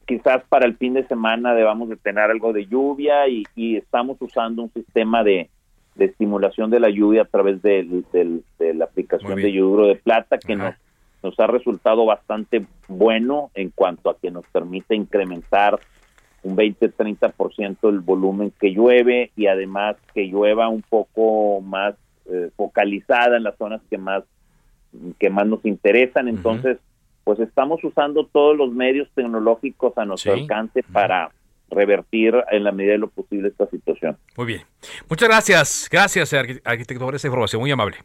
quizás para el fin de semana debamos de tener algo de lluvia y, estamos usando un sistema de, de estimulación de la lluvia a través de la aplicación de yoduro de plata que nos, nos ha resultado bastante bueno en cuanto a que nos permite incrementar un 20-30% el volumen que llueve y además que llueva un poco más eh, focalizada en las zonas que más que más nos interesan. Entonces, pues estamos usando todos los medios tecnológicos a nuestro alcance para revertir en la medida de lo posible esta situación. Muy bien. Muchas gracias. Gracias, arquitecto, por esa información. Muy amable.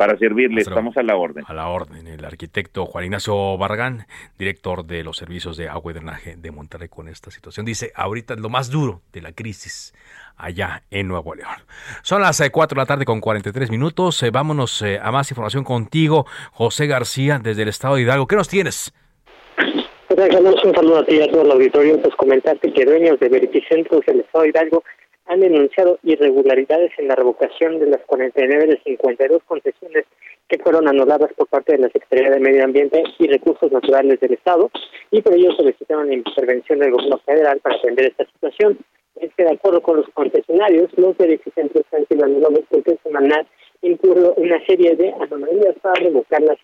Para servirle, estamos a la orden. A la orden. El arquitecto Juan Ignacio Barragán, director de los servicios de agua y drenaje de Monterrey con esta situación, dice, ahorita es lo más duro de la crisis allá en Nuevo León. Son las 4 eh, de la tarde con 43 minutos. Eh, vámonos eh, a más información contigo, José García, desde el estado de Hidalgo. ¿Qué nos tienes? un saludo a ti y a todo el auditorio. Pues comentarte que dueños de verificentros del estado de Hidalgo han denunciado irregularidades en la revocación de las 49 de 52 concesiones que fueron anuladas por parte de la Secretaría de Medio Ambiente y Recursos Naturales del Estado y por ello solicitaron la intervención del gobierno federal para atender esta situación. Es que de acuerdo con los concesionarios, los verificentros han sido anulados porque semanal incurrió una serie de anomalías para revocar las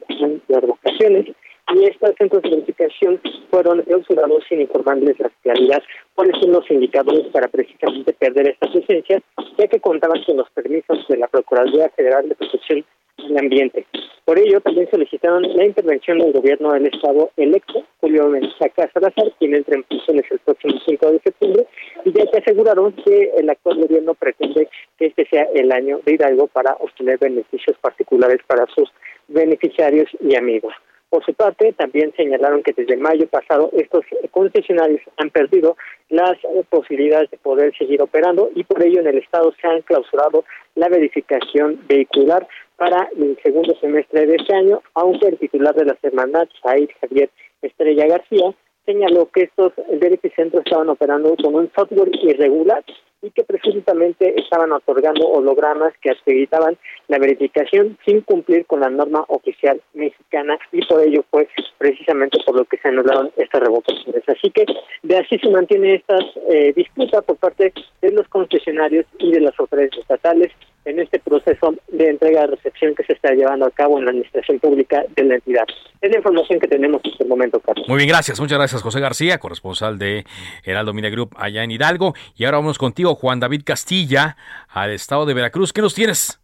revocaciones y estos centros de verificación fueron clausurados sin informarles la realidad cuáles son los indicadores para precisamente perder estas licencias, ya que contaban con los permisos de la Procuraduría Federal de Protección del Ambiente. Por ello, también solicitaron la intervención del gobierno del Estado electo, Julio Menchaca Salazar, quien entra en funciones el próximo 5 de septiembre, y ya que aseguraron que el actual gobierno pretende que este sea el año de Hidalgo para obtener beneficios particulares para sus beneficiarios y amigos. Por su parte, también señalaron que desde mayo pasado estos concesionarios han perdido las posibilidades de poder seguir operando y por ello en el Estado se han clausurado la verificación vehicular para el segundo semestre de este año, aunque el titular de la semana, Said Javier Estrella García, señaló que estos verificentros estaban operando con un software irregular y que presuntamente estaban otorgando hologramas que acreditaban la verificación sin cumplir con la norma oficial mexicana y por ello fue precisamente por lo que se anularon estas revocaciones. Así que de así se mantiene esta eh, disputa por parte de los concesionarios y de las autoridades estatales en este proceso de entrega de recepción que se está llevando a cabo en la administración pública de la entidad. Es la información que tenemos en este momento, Carlos. Muy bien, gracias. Muchas gracias, José García, corresponsal de Heraldo Media Group allá en Hidalgo. Y ahora vamos contigo, Juan David Castilla, al estado de Veracruz. ¿Qué nos tienes?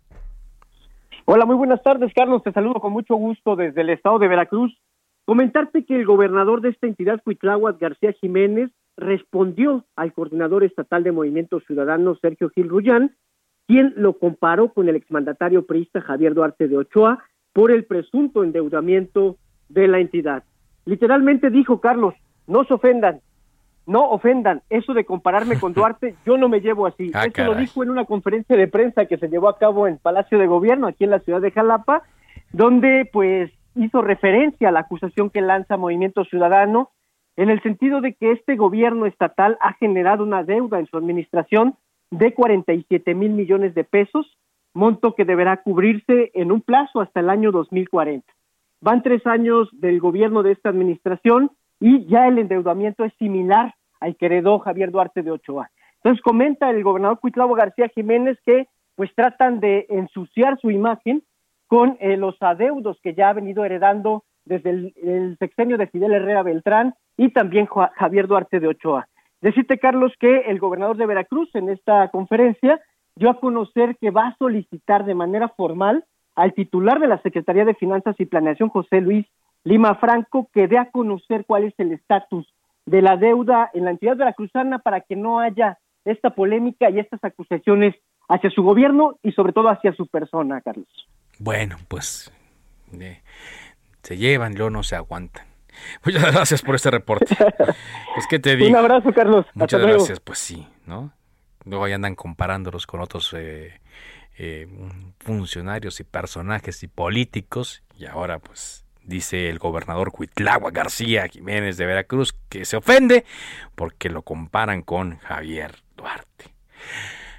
Hola, muy buenas tardes, Carlos. Te saludo con mucho gusto desde el estado de Veracruz. Comentarte que el gobernador de esta entidad, Cuitláhuac García Jiménez, respondió al coordinador estatal de Movimiento Ciudadano, Sergio Gil Rullán, quien lo comparó con el exmandatario priista Javier Duarte de Ochoa por el presunto endeudamiento de la entidad. Literalmente dijo Carlos, no se ofendan, no ofendan, eso de compararme con Duarte, yo no me llevo así. Ah, eso lo dijo en una conferencia de prensa que se llevó a cabo en Palacio de Gobierno, aquí en la ciudad de Jalapa, donde pues hizo referencia a la acusación que lanza Movimiento Ciudadano en el sentido de que este gobierno estatal ha generado una deuda en su administración de 47 mil millones de pesos, monto que deberá cubrirse en un plazo hasta el año 2040. Van tres años del gobierno de esta administración y ya el endeudamiento es similar al que heredó Javier Duarte de Ochoa. Entonces comenta el gobernador Cuitlavo García Jiménez que pues tratan de ensuciar su imagen con eh, los adeudos que ya ha venido heredando desde el, el, sexenio de Fidel Herrera Beltrán y también Javier Duarte de Ochoa. Decirte, Carlos, que el gobernador de Veracruz en esta conferencia dio a conocer que va a solicitar de manera formal al titular de la Secretaría de Finanzas y Planeación, José Luis Lima Franco, que dé a conocer cuál es el estatus de la deuda en la entidad veracruzana para que no haya esta polémica y estas acusaciones hacia su gobierno y sobre todo hacia su persona, Carlos. Bueno, pues eh, se llevan, yo no se aguantan. Muchas gracias por este reporte. Pues, ¿qué te digo? Un abrazo, Carlos. Muchas gracias. Pues sí, ¿no? Luego ahí andan comparándolos con otros eh, eh, funcionarios y personajes y políticos. Y ahora, pues, dice el gobernador Cuitlagua García Jiménez de Veracruz que se ofende porque lo comparan con Javier Duarte.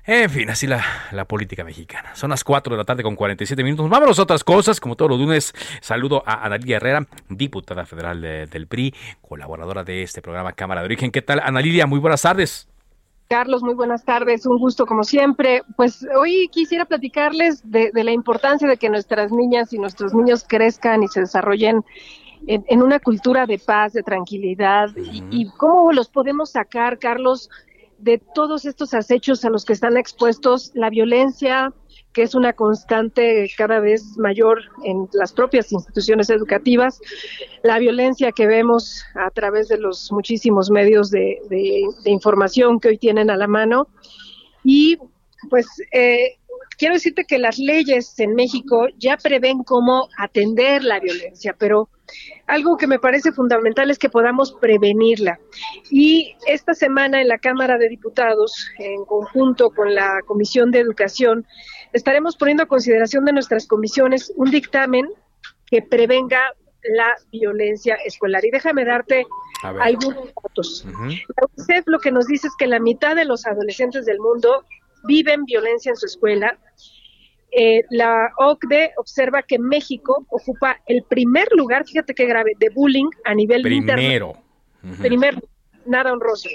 En fin, así la, la, política mexicana. Son las 4 de la tarde con 47 minutos. Vámonos a otras cosas. Como todos los lunes, saludo a Analia Herrera, diputada federal del PRI, colaboradora de este programa Cámara de Origen. ¿Qué tal, Analilia? Muy buenas tardes. Carlos, muy buenas tardes, un gusto como siempre. Pues hoy quisiera platicarles de, la importancia de que nuestras niñas y nuestros niños crezcan y se desarrollen en, una cultura de paz, de tranquilidad, y, cómo los podemos sacar, Carlos, de todos estos acechos a los que están expuestos, la violencia, que es una constante cada vez mayor en las propias instituciones educativas, la violencia que vemos a través de los muchísimos medios de, información que hoy tienen a la mano. Y pues eh, quiero decirte que las leyes en México ya prevén cómo atender la violencia, pero algo que me parece fundamental es que podamos prevenirla. Y esta semana en la Cámara de Diputados, en conjunto con la Comisión de Educación, estaremos poniendo a consideración de nuestras comisiones un dictamen que prevenga la violencia escolar. Y déjame darte algunos datos. La UNICEF lo que nos dice es que la mitad de los adolescentes del mundo viven violencia en su escuela. Eh, la OCDE observa que México ocupa el primer lugar, fíjate qué grave, de bullying a nivel Primero. Primero, nada honroso.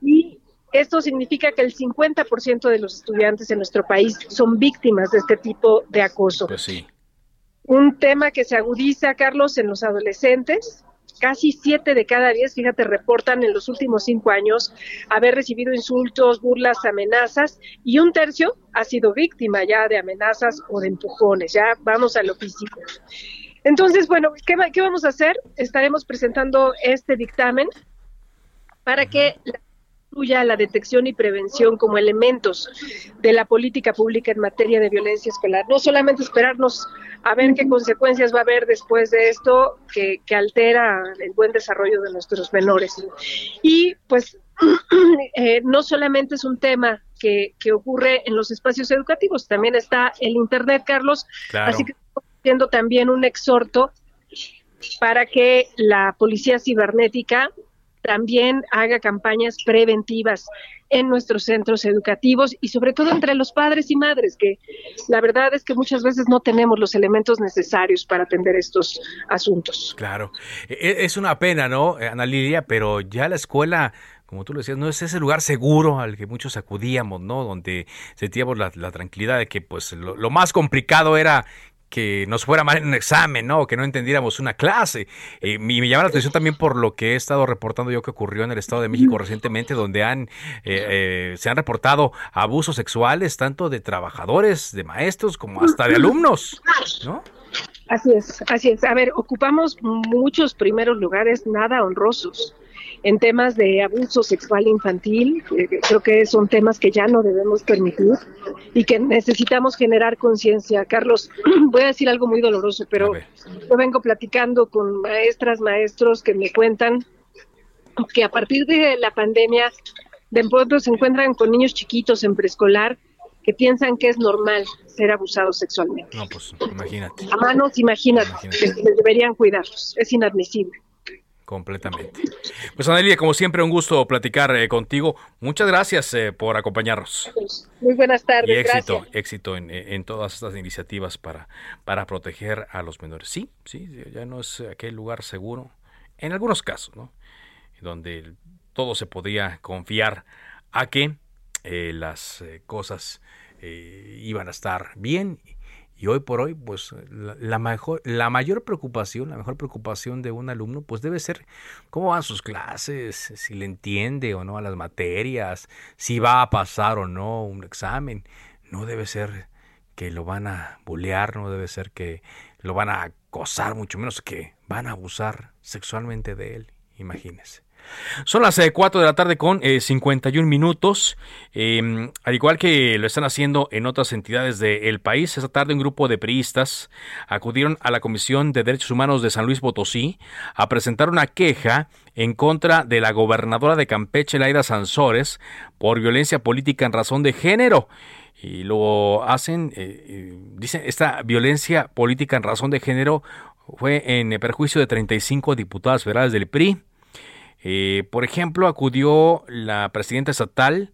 Y esto significa que el 50% de los estudiantes en nuestro país son víctimas de este tipo de acoso. Pues sí. Un tema que se agudiza, Carlos, en los adolescentes. Casi siete de cada diez, fíjate, reportan en los últimos cinco años haber recibido insultos, burlas, amenazas, y un tercio ha sido víctima ya de amenazas o de empujones. Ya vamos a lo físico. Entonces, bueno, ¿qué, qué vamos a hacer? Estaremos presentando este dictamen para que la incluya la detección y prevención como elementos de la política pública en materia de violencia escolar. No solamente esperarnos a ver qué consecuencias va a haber después de esto que, altera el buen desarrollo de nuestros menores. Y pues eh, no solamente es un tema que, que, ocurre en los espacios educativos, también está el Internet, Carlos. Así que estamos haciendo también un exhorto para que la policía cibernética también haga campañas preventivas en nuestros centros educativos y sobre todo entre los padres y madres, que la verdad es que muchas veces no tenemos los elementos necesarios para atender estos asuntos. Claro, e, e, es una pena, ¿no, Ana Lilia? Pero ya la escuela como tú lo decías, no es ese lugar seguro al que muchos acudíamos, ¿no? Donde sentíamos la, tranquilidad de que pues lo, más complicado era que nos fuera mal en un examen, ¿no? Que no entendiéramos una clase. y me llama la atención también por lo que he estado reportando yo que ocurrió en el Estado de México recientemente, donde han eh, eh, se han reportado abusos sexuales tanto de trabajadores, de maestros, como hasta de alumnos, ¿no? Así es, así es. A ver, ocupamos muchos primeros lugares nada honrosos en temas de abuso sexual infantil. Eh, creo que son temas que ya no debemos permitir y que necesitamos generar conciencia. Carlos, voy a decir algo muy doloroso, pero yo vengo platicando con maestras, maestros que me cuentan que a partir de la pandemia de pronto se encuentran con niños chiquitos en preescolar que piensan que es normal ser abusados sexualmente. No, pues imagínate. A manos, imagínate, imagínate. que deberían cuidarlos. Es inadmisible completamente. Pues Anelia, como siempre, un gusto platicar eh, contigo. Muchas gracias eh, por acompañarnos. Muy buenas tardes. Y éxito, éxito en, todas estas iniciativas para, para proteger a los menores. Sí, sí, ya no es aquel lugar seguro, en algunos casos, ¿no? Donde todo se podía confiar a que eh, las cosas iban a estar bien y hoy por hoy, pues la, mejor, la mayor preocupación, la mejor preocupación de un alumno, pues debe ser cómo van sus clases, si le entiende o no a las materias, si va a pasar o no un examen. No debe ser que lo van a bulear, no debe ser que lo van a acosar, mucho menos que van a abusar sexualmente de él. Imagínese. Son las 4 eh, de la tarde con 51 eh, minutos. Em, al igual que lo están haciendo en otras entidades del país, esta tarde un grupo de priistas acudieron a la Comisión de Derechos Humanos de San Luis Potosí a presentar una queja en contra de la gobernadora de Campeche, Laida Sansores, por violencia política en razón de género. Y lo hacen, eh, dicen, esta violencia política en razón de género fue en perjuicio de 35 diputadas federales del PRI. Eh, por ejemplo, acudió la presidenta estatal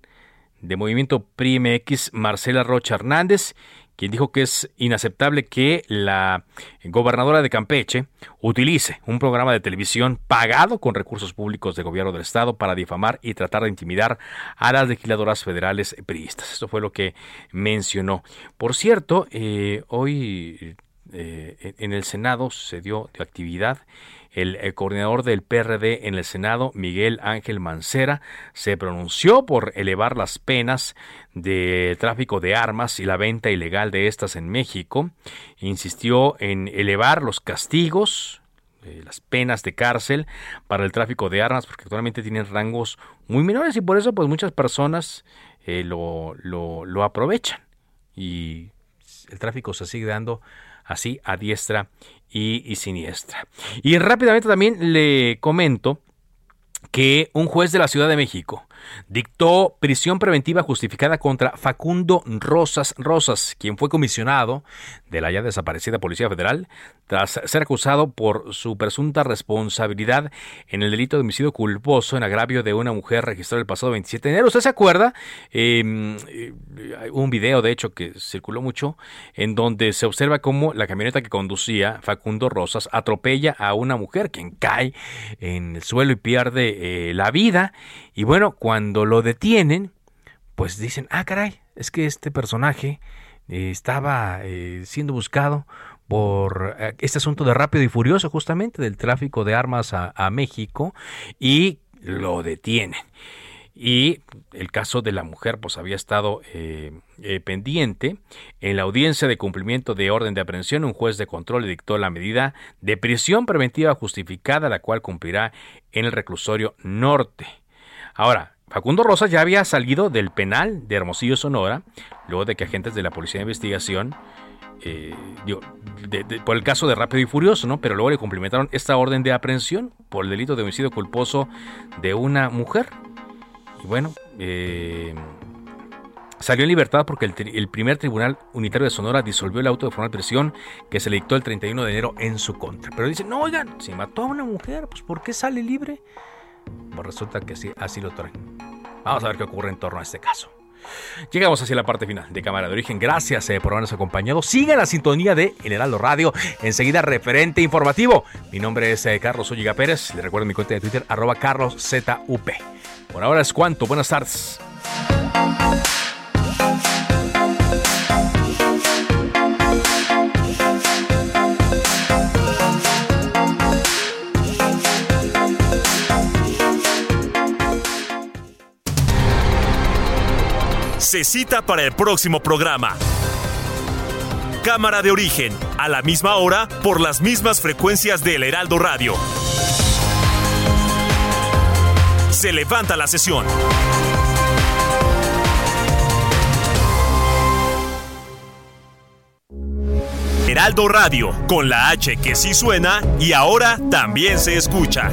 de Movimiento PRI-MX, Marcela Rocha Hernández, quien dijo que es inaceptable que la gobernadora de Campeche utilice un programa de televisión pagado con recursos públicos de gobierno del estado para difamar y tratar de intimidar a las legisladoras federales priistas. Esto fue lo que mencionó. Por cierto, eh, hoy eh, en el Senado se dio de actividad el, coordinador del PRD en el Senado, Miguel Ángel Mancera, se pronunció por elevar las penas de tráfico de armas y la venta ilegal de estas en México. Insistió en elevar los castigos, eh, las penas de cárcel para el tráfico de armas, porque actualmente tienen rangos muy menores y por eso pues muchas personas eh, lo, lo aprovechan. Y el tráfico se sigue dando así a diestra y, siniestra. Y rápidamente también le comento que un juez de la Ciudad de México dictó prisión preventiva justificada contra Facundo Rosas Rosas, quien fue comisionado de la ya desaparecida Policía Federal tras ser acusado por su presunta responsabilidad en el delito de homicidio culposo en agravio de una mujer registrada el pasado 27 de enero. ¿Usted se acuerda? Em, eh, un video, de hecho, que circuló mucho, en donde se observa cómo la camioneta que conducía Facundo Rosas atropella a una mujer, quien cae en el suelo y pierde eh, la vida. Y bueno, cuando lo detienen, pues dicen, ah, caray, es que este personaje eh, estaba siendo buscado por eh, este asunto de rápido y furioso justamente del tráfico de armas a, México y lo detienen. Y el caso de la mujer pues había estado eh, eh, pendiente. En la audiencia de cumplimiento de orden de aprehensión, un juez de control le dictó la medida de prisión preventiva justificada, la cual cumplirá en el reclusorio norte. Ahora, Facundo Rosas ya había salido del penal de Hermosillo, Sonora, luego de que agentes de la Policía de Investigación eh, por el caso de Rápido y Furioso, ¿no? Pero luego le cumplimentaron esta orden de aprehensión por el delito de homicidio culposo de una mujer. Y bueno, eh, salió en libertad porque el, primer tribunal unitario de Sonora disolvió el auto de formal prisión que se le dictó el 31 de enero en su contra. Pero dicen, no, oigan, si mató a una mujer, pues ¿por qué sale libre? Pues resulta que sí, así lo traen. Vamos a ver qué ocurre en torno a este caso. Llegamos hacia la parte final de Cámara de Origen. Gracias eh, por habernos acompañado. Sigan la sintonía de El Heraldo Radio. Enseguida, referente informativo. Mi nombre es eh, Carlos Olliga Pérez. Le recuerdo mi cuenta de Twitter, arroba carloszup. Por ahora es cuanto. Buenas tardes. Se cita para el próximo programa. Cámara de origen, a la misma hora, por las mismas frecuencias del Heraldo Radio. Se levanta la sesión. Heraldo Radio, con la H que sí suena y ahora también se escucha.